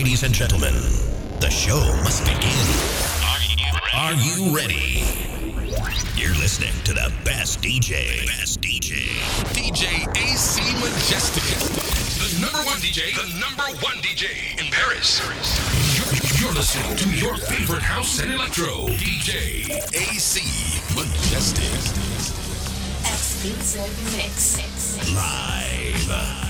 Ladies and gentlemen, the show must begin. Are you ready? You're listening to the best DJ. Best DJ. DJ AC Majestic. The number one DJ. The number one DJ in Paris. You're, you're listening to your favorite house and electro. DJ AC Majestic. Exclusive mix. Live.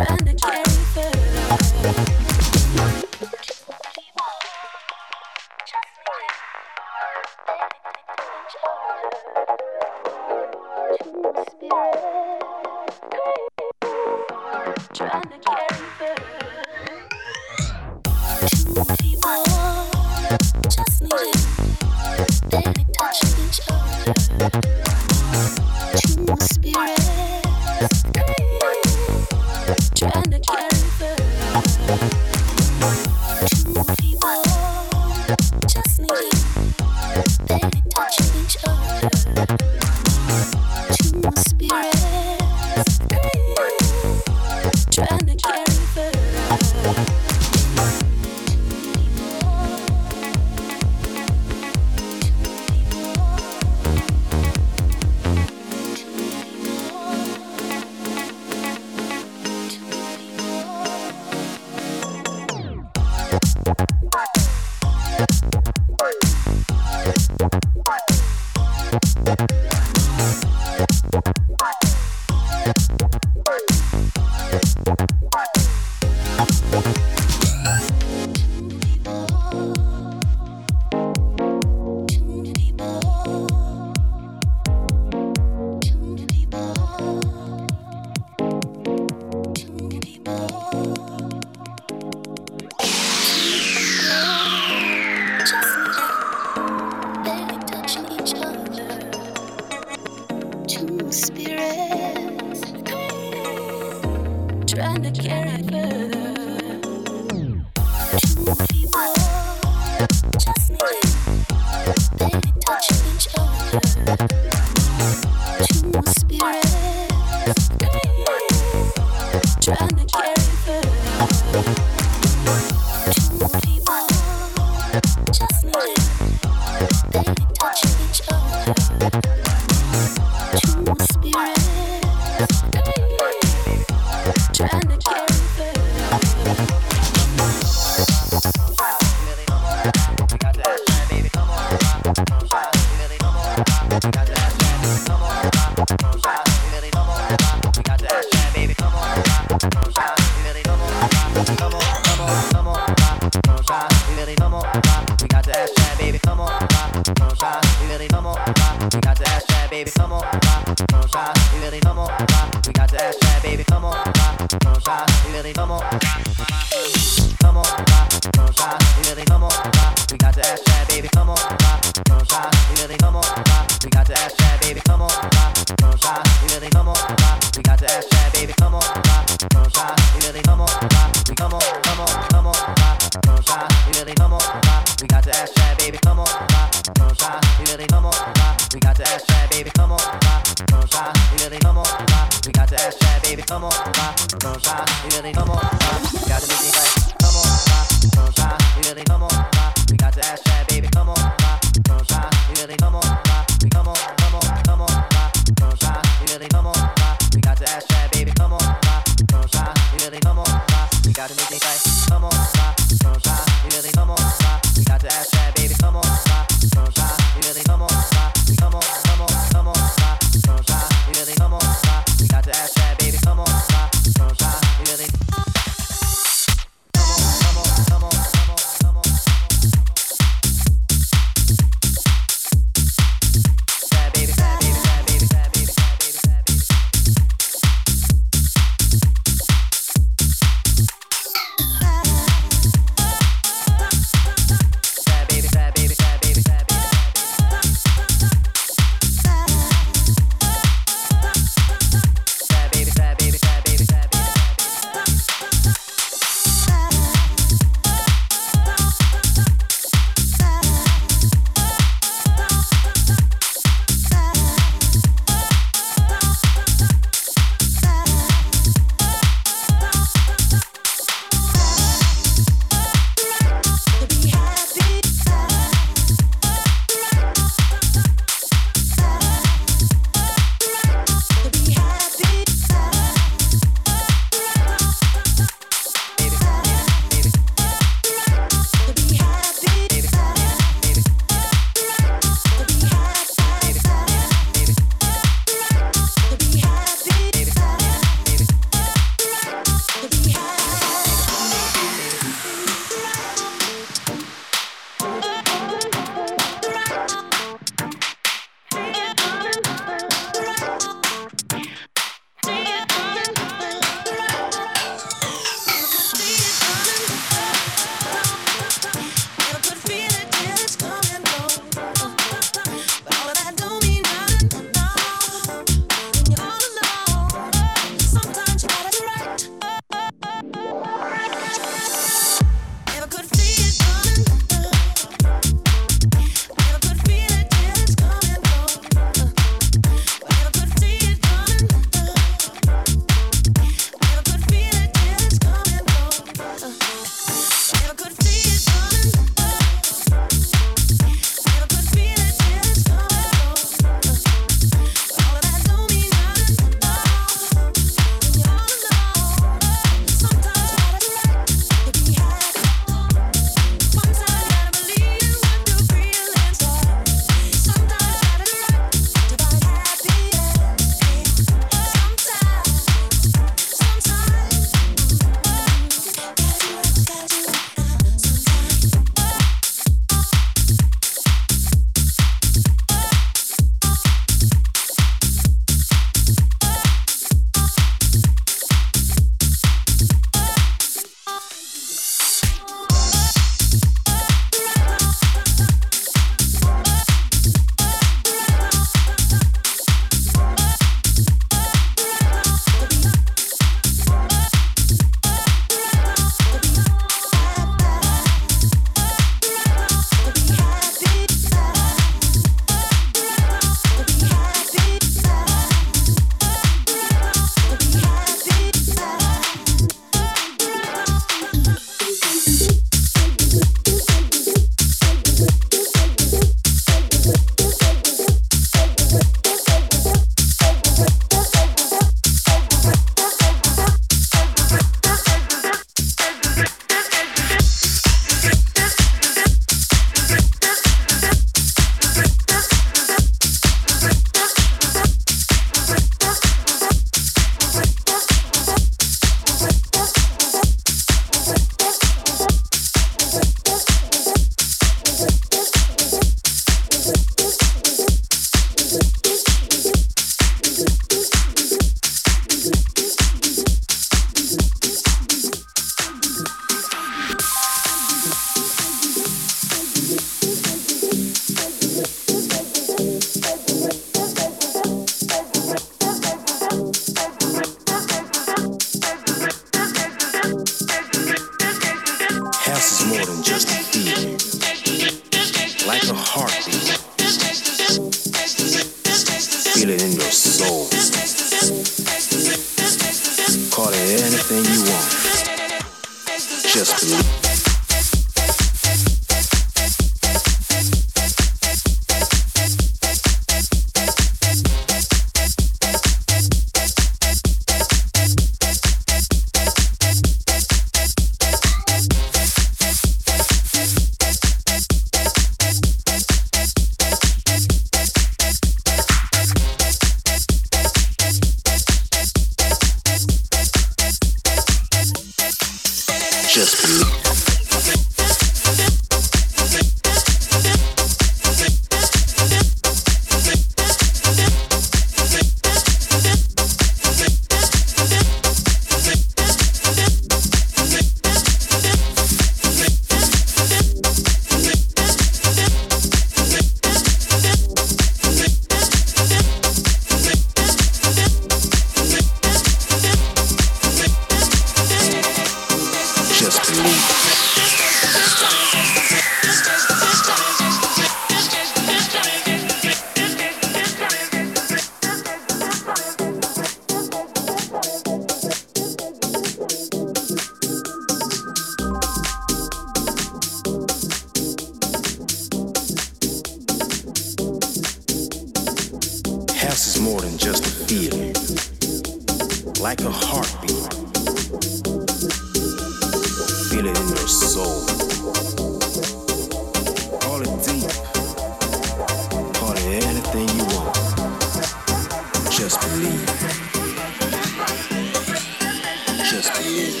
Just believe.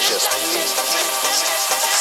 Just believe.